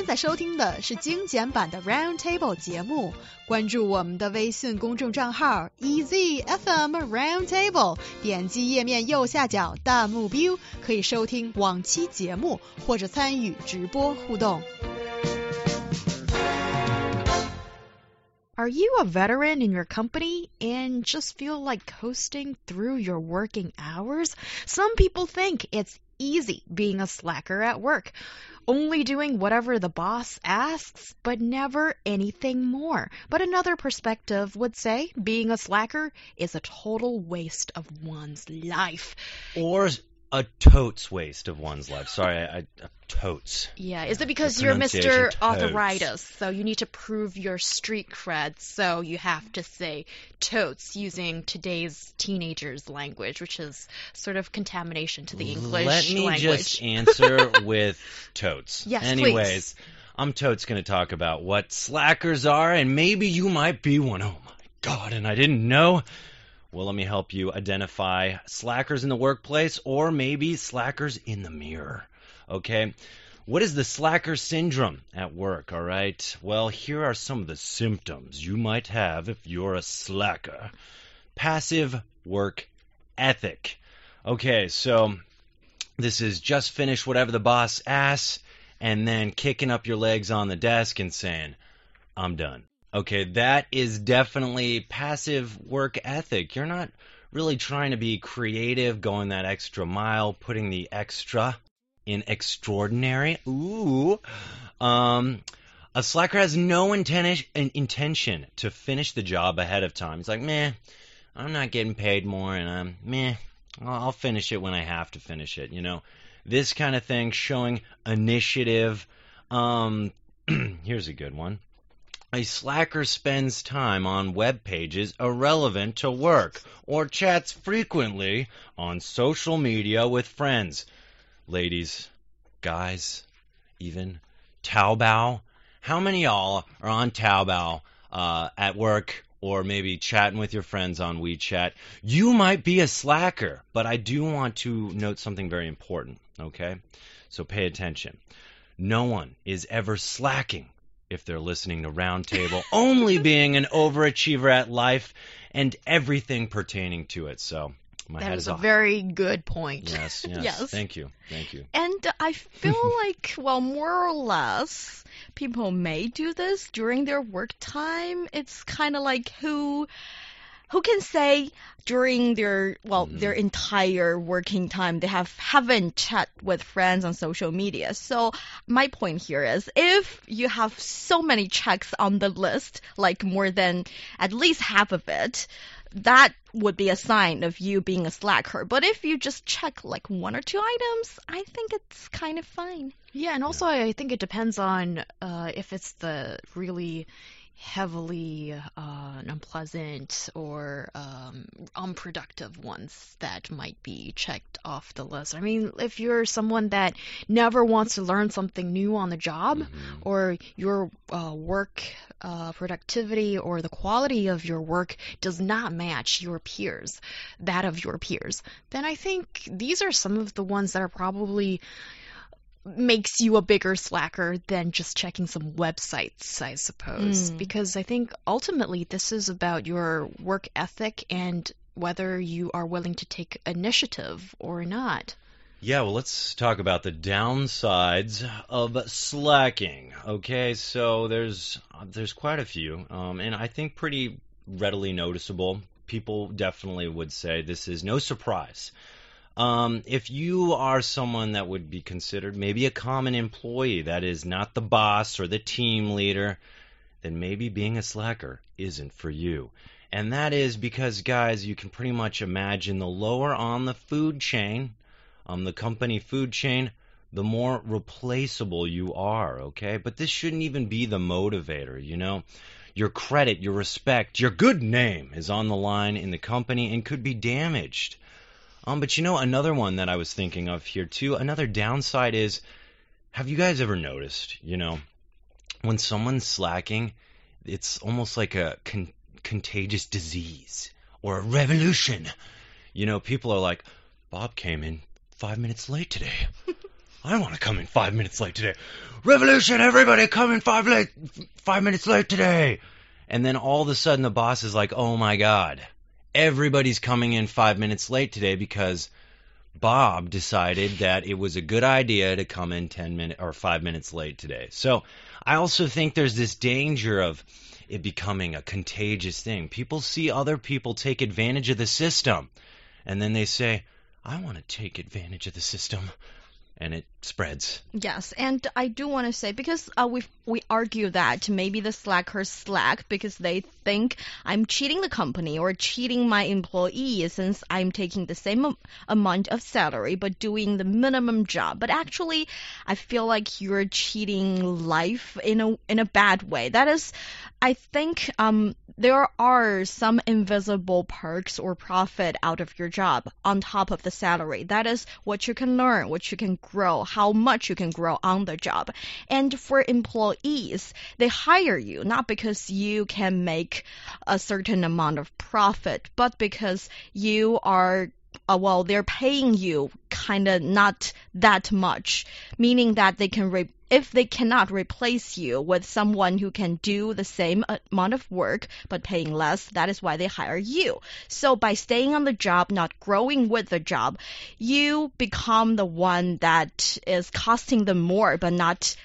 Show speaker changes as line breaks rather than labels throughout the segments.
现在收听的是精简版的 Round Table 节目，关注我们的微信公众账号 EZFM Round Table，点击页面右下角弹幕 view，可以收听往期节目或者参与直播互动。Are you a veteran in your company and just feel like coasting through your working hours? Some people think it's easy being a slacker at work, only doing whatever the boss asks, but never anything more. But another perspective would say being a slacker is a total waste of one's life.
Or a totes waste of one's life. Sorry, I, I totes.
Yeah, is it because you're Mr. Arthritis, so you need to prove your street cred, so you have to say totes using today's teenagers' language, which is sort of contamination to the English
Let me
language.
just answer with totes.
Yes,
Anyways,
please.
I'm totes going to talk about what slackers are, and maybe you might be one. Oh my god, and I didn't know. Well, let me help you identify slackers in the workplace or maybe slackers in the mirror. Okay? What is the slacker syndrome at work, all right? Well, here are some of the symptoms you might have if you're a slacker. Passive work ethic. Okay, so this is just finish whatever the boss asks and then kicking up your legs on the desk and saying, I'm done. Okay, that is definitely passive work ethic. You're not really trying to be creative, going that extra mile, putting the extra in extraordinary. Ooh. Um, a slacker has no inten- intention to finish the job ahead of time. It's like, meh, I'm not getting paid more, and I'm meh. I'll finish it when I have to finish it. You know, this kind of thing, showing initiative. Um, here's a good one. A slacker spends time on web pages irrelevant to work or chats frequently on social media with friends. Ladies, guys, even Taobao. How many y'all are on Taobao uh, at work or maybe chatting with your friends on WeChat? You might be a slacker, but I do want to note something very important, okay? So pay attention. No one is ever slacking if they're listening to Roundtable, only being an overachiever at life and everything pertaining to it. So my
That
head
is
is
a
off.
very good point.
Yes, yes,
Yes.
Thank you, thank you.
And I feel like, well, more or less, people may do this during their work time. It's kind of like who who can say during their well
Mhm.
their entire working time they have haven't chat with friends on social media. So my point here is if you have so many checks on the list, like more than at least half of it, that would be a sign of you being a slacker. But if you just check like one or two items, I think it's kind of fine.
Yeah, and also I think it depends on uh, if it's the really heavily uh, unpleasant or um, unproductive ones that might be checked off the list. I mean, if you're someone that never wants to learn something new on the job,
Mhm.
or your uh, work uh, productivity or the quality of your work does not match your peers, that of your peers, then I think these are some of the ones that are probably makes you a bigger slacker than just checking some websites, I suppose.
Mm.
Because I think ultimately this is about your work ethic and whether you are willing to take initiative or not.
Yeah, well, let's talk about the downsides of slacking. Okay, so there's there's quite a few, um, and I think pretty readily noticeable. People definitely would say this is no surprise. Um, if you are someone that would be considered maybe a common employee, that is not the boss or the team leader, then maybe being a slacker isn't for you. And that is because, guys, you can pretty much imagine the lower on the food chain, um, the company food chain, the more replaceable you are, okay? But this shouldn't even be the motivator, you know? Your credit, your respect, your good name is on the line in the company and could be damaged. Um, but you know, another one that I was thinking of here too, another downside is have you guys ever noticed, you know, when someone's slacking, it's almost like a con- contagious disease or a revolution. You know, people are like, Bob came in five minutes late today. I want to come in five minutes late today. Revolution, everybody come in five late, five minutes late today. And then all of a sudden the boss is like, oh my God, everybody's coming in five minutes late today because Bob decided that it was a good idea to come in 10 minutes or five minutes late today. So I also think there's this danger of it becoming a contagious thing. People see other people take advantage of the system and then they say, I want to take advantage of the system and it spreads.
Yes, and I do want to say because uh, we we argue that maybe the slackers slack because they think I'm cheating the company or cheating my employee since I'm taking the same amount of salary but doing the minimum job. But actually, I feel like you're cheating life in a in a bad way. That is, I think um, there are some invisible perks or profit out of your job on top of the salary. That is what you can learn, what you can grow, how much you can grow on the job. And for employees, they hire you not because you can make a certain amount of profit, but because you are uh, well, they're paying you kind of not that much, meaning that they can re- if they cannot replace you with someone who can do the same amount of work but paying less, that is why they hire you. So by staying on the job, not growing with the job, you become the one that is costing them more but not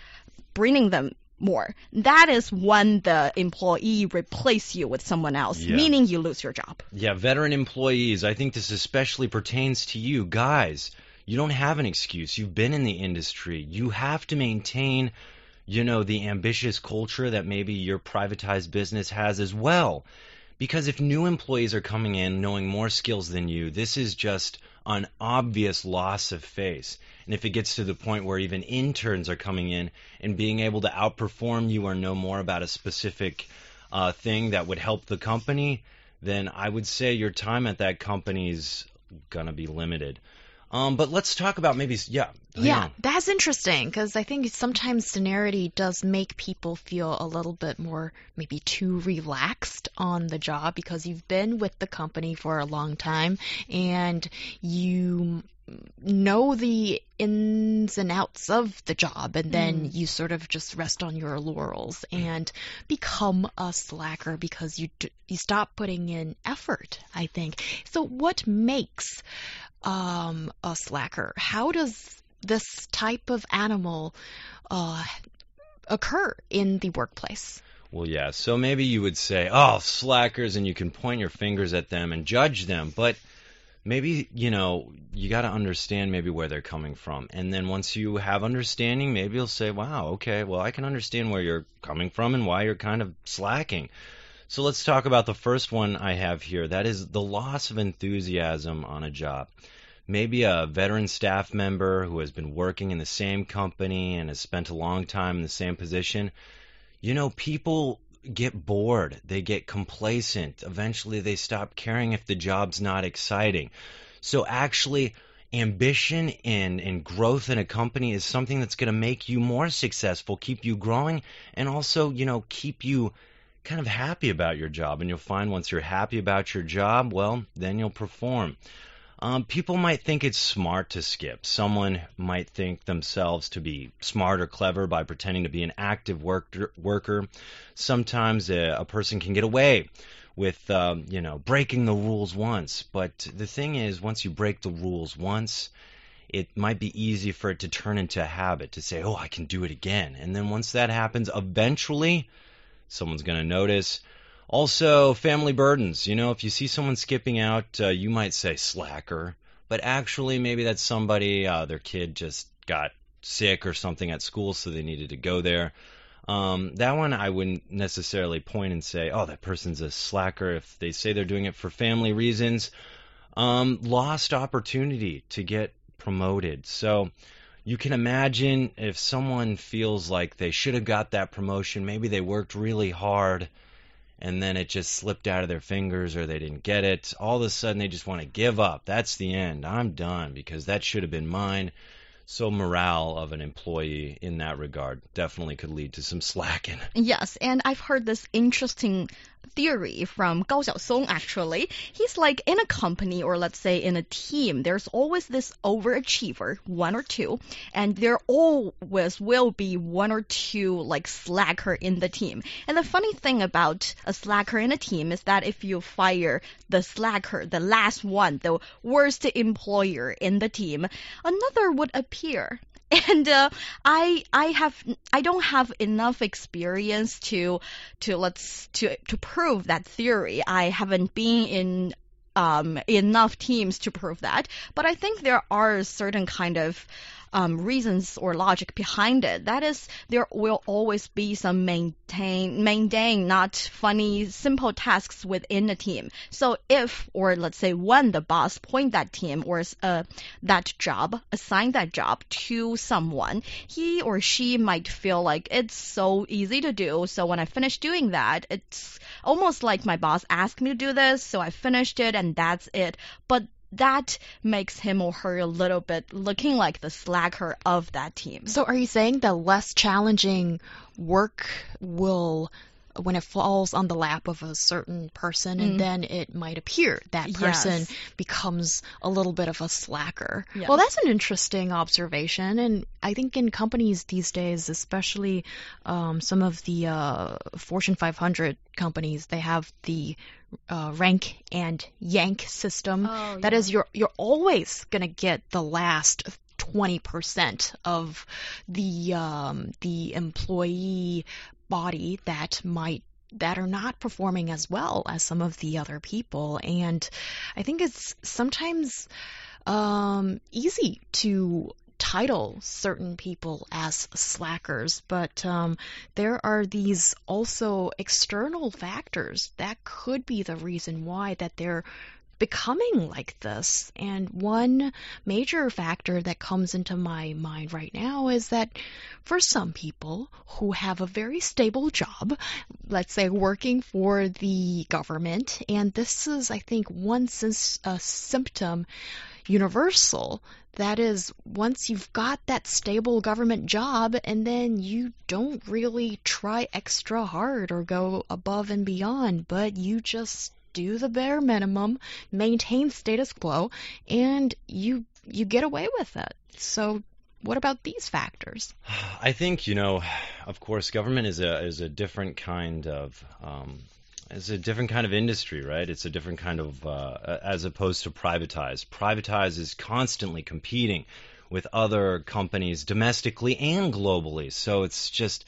bringing them more. That is when the employee replace you with someone else,
Yeah.
meaning you lose your job.
Yeah, veteran employees, I think this especially pertains to you guys. You don't have an excuse. You've been in the industry. You have to maintain, you know, the ambitious culture that maybe your privatized business has as well. Because if new employees are coming in knowing more skills than you, this is just an obvious loss of face. And if it gets to the point where even interns are coming in and being able to outperform you or know more about a specific uh, thing that would help the company, then I would say your time at that company is gonna be limited. Um, but let's talk about maybe yeah
Yeah,
on.
that's interesting because I think sometimes seniority does make people feel a little bit more maybe too relaxed on the job because you've been with the company for a long time and you know the ins and outs of the job and then you sort of just rest on your laurels and become a slacker because you d- you stop putting in effort I think so what makes um, a slacker how does this type of animal uh, occur in the workplace
Well, yeah. So maybe you would say, "Oh, slackers," and you can point your fingers at them and judge them. But maybe you know you got to understand maybe where they're coming from, and then once you have understanding, maybe you'll say, "Wow, okay, well, I can understand where you're coming from and why you're kind of slacking." So let's talk about the first one I have here. That is the loss of enthusiasm on a job. Maybe a veteran staff member who has been working in the same company and has spent a long time in the same position you know, people get bored, they get complacent. Eventually, they stop caring if the job's not exciting. So, actually, ambition and, and growth in a company is something that's going to make you more successful, keep you growing, and also, you know, keep you kind of happy about your job. And you'll find once you're happy about your job, well, then you'll perform. Um, people might think it's smart to skip. Someone might think themselves to be smart or clever by pretending to be an active worker. worker. Sometimes a, a person can get away with, um, you know, breaking the rules once. But the thing is, once you break the rules once, it might be easy for it to turn into a habit to say, oh, I can do it again. And then once that happens, eventually someone's going to notice. Also, family burdens. You know, if you see someone skipping out, uh, you might say slacker, but actually, maybe that's somebody, uh, their kid just got sick or something at school, so they needed to go there. Um, that one I wouldn't necessarily point and say, oh, that person's a slacker if they say they're doing it for family reasons. Um, lost opportunity to get promoted. So you can imagine if someone feels like they should have got that promotion, maybe they worked really hard and then it just slipped out of their fingers or they didn't get it. All of a sudden they just want to give up. That's the end. I'm done because that should have been mine. So morale of an employee in that regard definitely could lead to some slacking.
Yes, and I've heard this interesting theory from Gao Xiaosong actually. He's like in a company or let's say in a team, there's always this overachiever, one or two, and there always will be one or two like slacker in the team. And the funny thing about a slacker in a team is that if you fire the slacker, the last one, the worst employer in the team, another would appear and uh, I I have I don't have enough experience to to let's to to prove that theory. I haven't been in um, enough teams to prove that, but I think there are certain kind of um, reasons or logic behind it. That is, there will always be some maintain, mundane, not funny, simple tasks within the team. So if, or let's say when the boss point that team or uh, that job, assign that job to someone, he or she might feel like it's so easy to do. So when I finish doing that, it's almost like my boss asked me to do this, so I finished it and that's it. But that makes him or her a little bit looking like the slacker of that team.
So, are you saying the less challenging work will when it falls on the lap of a certain person, and mm. then it might appear that person yes. becomes a little bit of a slacker. Yes. Well, that's an interesting observation, and I think in companies these days, especially um, some of the uh, Fortune 500 companies, they have the uh, rank and yank system. Oh, that yeah. is, you're you're always gonna get the last 20% of the um, the employee body that might that are not performing as well as some of the other people and i think it's sometimes um, easy to title certain people as slackers, but um, there are these also external factors that could be the reason why that they're becoming like this. And one major factor that comes into my mind right now is that for some people who have a very stable job, let's say working for the government, and this is, I think, one a symptom universal. That is, once you've got that stable government job, and then you don't really try extra hard or go above and beyond, but you just do the bare minimum, maintain status quo, and you you get away with it. So what about these factors?
I think you know, of course, government is a is a different kind of um, it's a different kind of industry, right? It's a different kind of uh, as opposed to privatized. Privatized is constantly competing with other companies domestically and globally. So it's just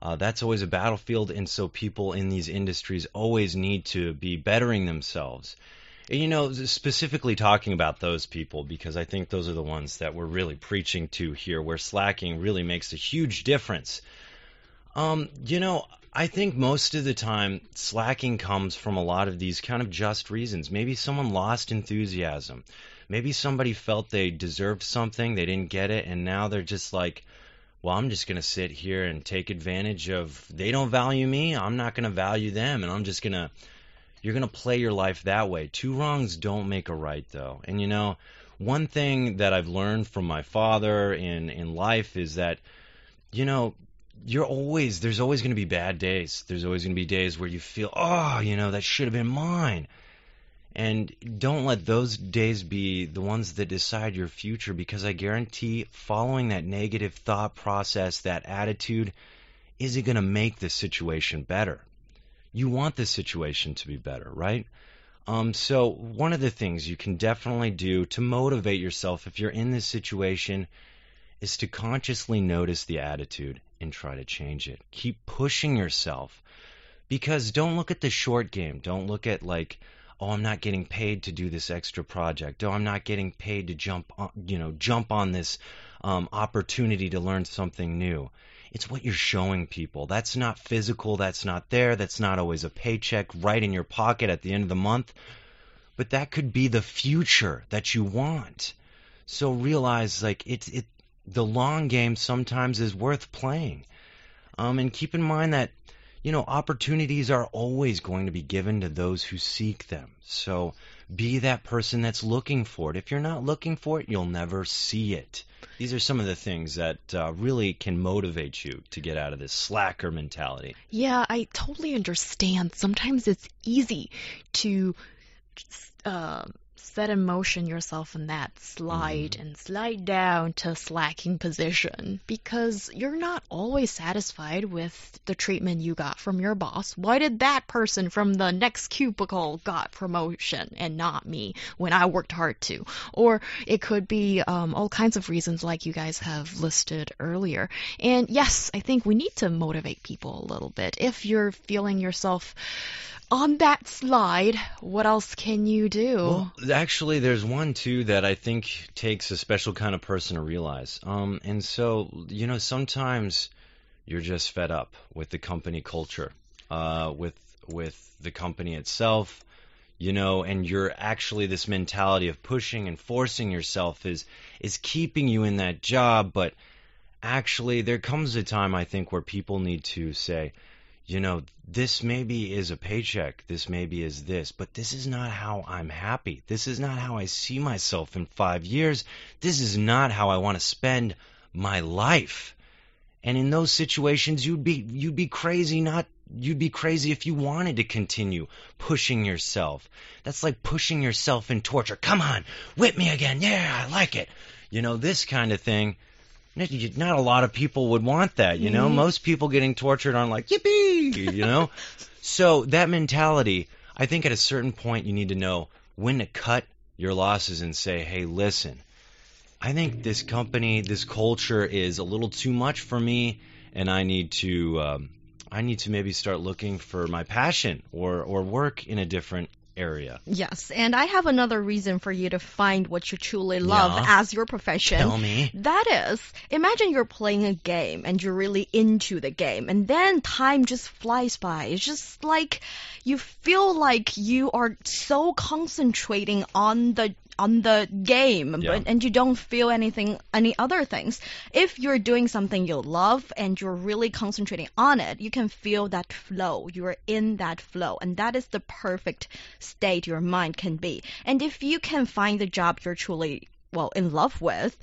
uh, that's always a battlefield, and so people in these industries always need to be bettering themselves. And, you know, specifically talking about those people, because I think those are the ones that we're really preaching to here, where slacking really makes a huge difference. Um, you know, I think most of the time slacking comes from a lot of these kind of just reasons. Maybe someone lost enthusiasm. Maybe somebody felt they deserved something, they didn't get it, and now they're just like, well, I'm just going to sit here and take advantage of they don't value me, I'm not going to value them, and I'm just going to you're going to play your life that way. Two wrongs don't make a right though. And you know, one thing that I've learned from my father in in life is that you know, you're always there's always going to be bad days. There's always going to be days where you feel, "Oh, you know, that should have been mine." And don't let those days be the ones that decide your future because I guarantee following that negative thought process, that attitude, isn't going to make the situation better. You want the situation to be better, right? Um, so, one of the things you can definitely do to motivate yourself if you're in this situation is to consciously notice the attitude and try to change it. Keep pushing yourself because don't look at the short game. Don't look at like, oh, I'm not getting paid to do this extra project. Oh, I'm not getting paid to jump on, you know, jump on this um, opportunity to learn something new. It's what you're showing people. That's not physical. That's not there. That's not always a paycheck right in your pocket at the end of the month. But that could be the future that you want. So realize, like, it's it. The long game sometimes is worth playing. Um, and keep in mind that you know, opportunities are always going to be given to those who seek them. So be that person that's looking for it. If you're not looking for it, you'll never see it. These are some of the things that uh, really can motivate you to get out of this slacker mentality.
Yeah, I totally understand. Sometimes it's easy to uh, set in motion yourself in that slide
Mhm.
and slide down to slacking position because you're not always satisfied with the treatment you got from your boss. Why did that person from the next cubicle got promotion and not me when I worked hard too? Or it could be um, all kinds of reasons like you guys have listed earlier. And yes, I think we need to motivate people a little bit. If you're feeling yourself on that slide, what else can you do?
Well, actually, there's one too that I think takes a special kind of person to realize. Um, and so, you know, sometimes you're just fed up with the company culture, uh, with with the company itself, you know, and you're actually this mentality of pushing and forcing yourself is is keeping you in that job, but actually there comes a time I think where people need to say, you know, this maybe is a paycheck, this maybe is this, but this is not how I'm happy. This is not how I see myself in five years. This is not how I want to spend my life. And in those situations, you'd be you'd be crazy not you'd be crazy if you wanted to continue pushing yourself. That's like pushing yourself in torture. Come on, whip me again. Yeah, I like it. You know this kind of thing. Not a lot of people would want that, you know.
Mhm.
Most people getting tortured aren't like yippee, you know. so that mentality, I think at a certain point you need to know when to cut your losses and say, "Hey, listen, I think this company, this culture is a little too much for me, and I need to, um, I need to maybe start looking for my passion or or work in a different area."
Yes, and I have another reason for you to find what you truly love
Yeah.
as your profession.
Tell me.
That is, imagine you're playing a game and you're really into the game, and then time just flies by. It's just like you feel like you are so concentrating on the on the game,
Yeah.
but and you don't feel anything any other things. If you're doing something you love and you're really concentrating on it, you can feel that flow. You're in that flow, and that is the perfect state your mind can be. And if you can find the job you're truly well in love with,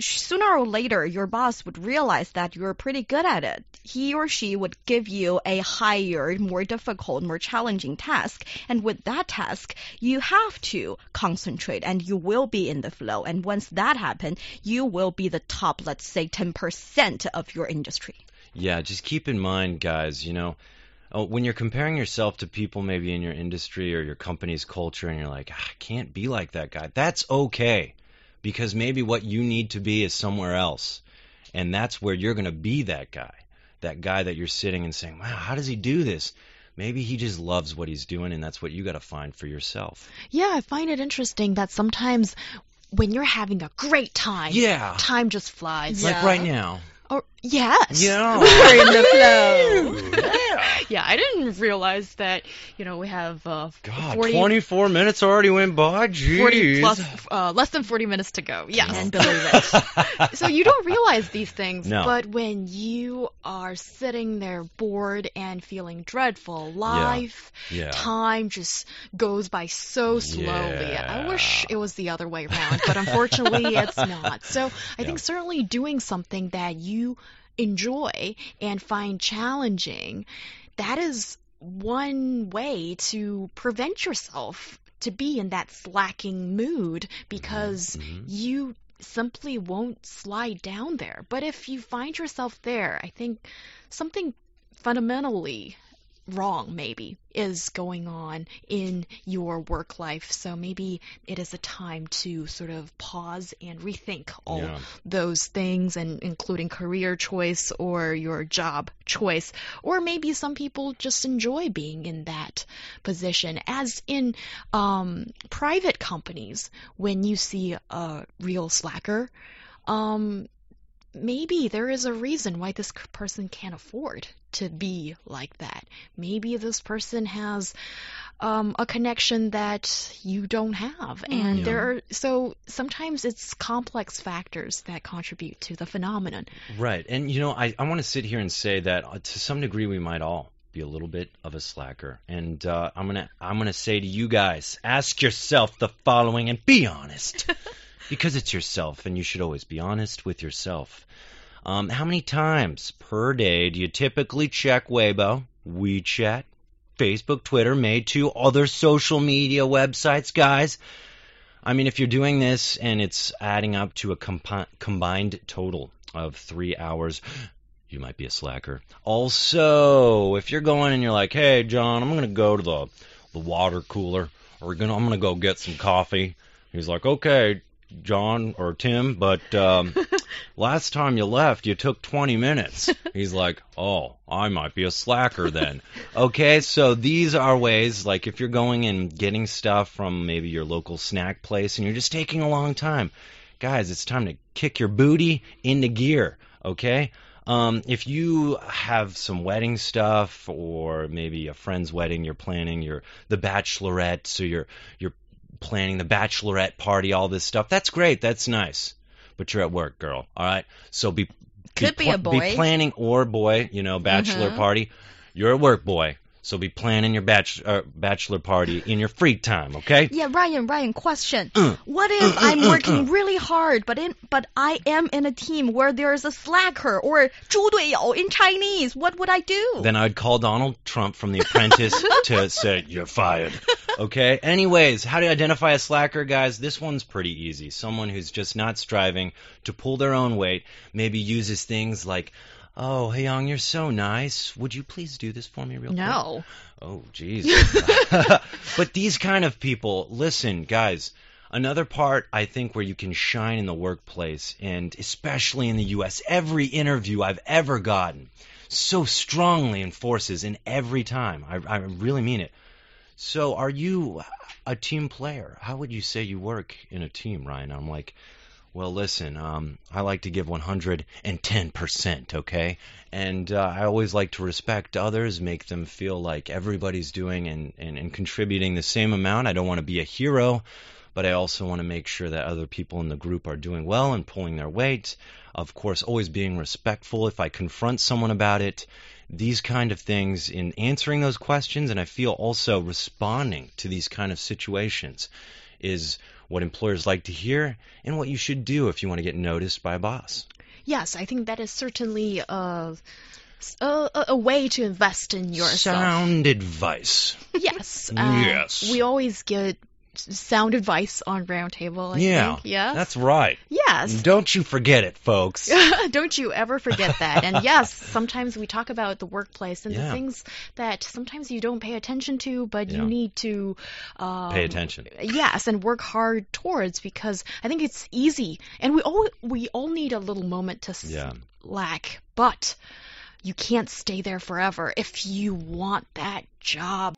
sooner or later your boss would realize that you're pretty good at it. He or she would give you a higher, more difficult, more challenging task. And with that task, you have to concentrate and you will be in the flow. And once that happens, you will be the top, let's say 10% of your industry.
Yeah, just keep in mind, guys, you know, uh, when you're comparing yourself to people maybe in your industry or your company's culture and you're like, "Ah, I can't be like that guy, that's okay. Because maybe what you need to be is somewhere else. And that's where you're going to be that guy. That guy that you're sitting and saying, wow, how does he do this? Maybe he just loves what he's doing, and that's what you got to find for yourself.
Yeah, I find it interesting that sometimes when you're having a great time,
Yeah.
time just flies.
Yeah.
Like right now.
Or yes.
Yeah.
We're in the flow.
yeah.
Yeah, I didn't realize that, you know, we have uh,
God,
40,
24 minutes already went by. Jeez.
40 plus, uh, less than 40 minutes to go. Yes.
Can't believe it.
so you don't realize these things,
No.
but when you are sitting there bored and feeling dreadful, life,
yeah.
time just goes by so slowly. I wish it was the other way around, but unfortunately it's not. So I
Yeah.
think certainly doing something that you enjoy and find challenging, that is one way to prevent yourself to be in that slacking mood because
Mhm.
you simply won't slide down there. But if you find yourself there, I think something fundamentally wrong maybe is going on in your work life. So maybe it is a time to sort of pause and rethink all
Yeah.
those things and including career choice or your job choice. Or maybe some people just enjoy being in that position. As in um, private companies, when you see a real slacker, um, maybe there is a reason why this person can't afford to be like that. Maybe this person has um, a connection that you don't have, and
Yeah.
there are so sometimes it's complex factors that contribute to the phenomenon.
Right. And, you know, I, I want to sit here and say that uh, to some degree we might all be a little bit of a slacker. And uh, I'm gonna I'm gonna say to you guys, ask yourself the following and be honest, because it's yourself, and you should always be honest with yourself. Um, how many times per day do you typically check Weibo, WeChat, Facebook, Twitter, made to other social media websites, guys? I mean, if you're doing this and it's adding up to a combined total of three hours, you might be a slacker. Also, if you're going and you're like, "Hey, John, I'm gonna go to the the water cooler, or gonna I'm gonna go get some coffee," he's like, "Okay, John or Tim, but um, last time you left, you took 20 minutes. He's like, oh, I might be a slacker then. okay, so these are ways, like if you're going and getting stuff from maybe your local snack place and you're just taking a long time, guys, it's time to kick your booty into gear, okay? Um, if you have some wedding stuff or maybe a friend's wedding you're planning, you're the bachelorette, so you're you're planning the bachelorette party, all this stuff. That's great. That's nice. But you're at work, girl. All right. So be
Could be a boy.
Be planning or boy, you know, bachelor
Mhm.
party. You're a work boy. So be planning your bachelor uh, bachelor party in your free time, okay?
Yeah, Ryan, Ryan, question.
Uh,
What if I'm working really hard, but in but I am in a team where there's a slacker or 猪队友 in Chinese? What would I do?
Then I'd call Donald Trump from The Apprentice to say, You're fired. Okay? Anyways, how to identify a slacker, guys? This one's pretty easy. Someone who's just not striving to pull their own weight, maybe uses things like, Oh, hey, Young, you're so nice. Would you please do this for me real quick?
no.
Oh, jeez. but these kind of people, listen, guys. Another part I think where you can shine in the workplace, and especially in the U.S., every interview I've ever gotten so strongly enforces in every time. I, I really mean it. So, are you a team player? How would you say you work in a team, Ryan? I'm like, well, listen, um, I like to give 110%, okay? And uh, I always like to respect others, make them feel like everybody's doing and, and, and contributing the same amount. I don't want to be a hero, but I also want to make sure that other people in the group are doing well and pulling their weight. Of course, always being respectful if I confront someone about it. These kind of things in answering those questions, and I feel also responding to these kind of situations is what employers like to hear and what you should do if you want to get noticed by a boss.
Yes, I think that is certainly a, a, a- way to invest in yourself.
Sound advice.
Yes. uh,
Yes.
We always get sound advice on Roundtable. I
yeah,
Think. Yes.
that's right.
yes.
Don't you forget it, folks.
Don't you ever forget that. And yes, sometimes we talk about the workplace and
Yeah.
the things that sometimes you don't pay attention to, but
Yeah.
you need to um,
Pay attention.
Yes, and work hard towards because I think it's easy, and we all we all need a little moment to
Yeah.
slack, but you can't stay there forever if you want that job.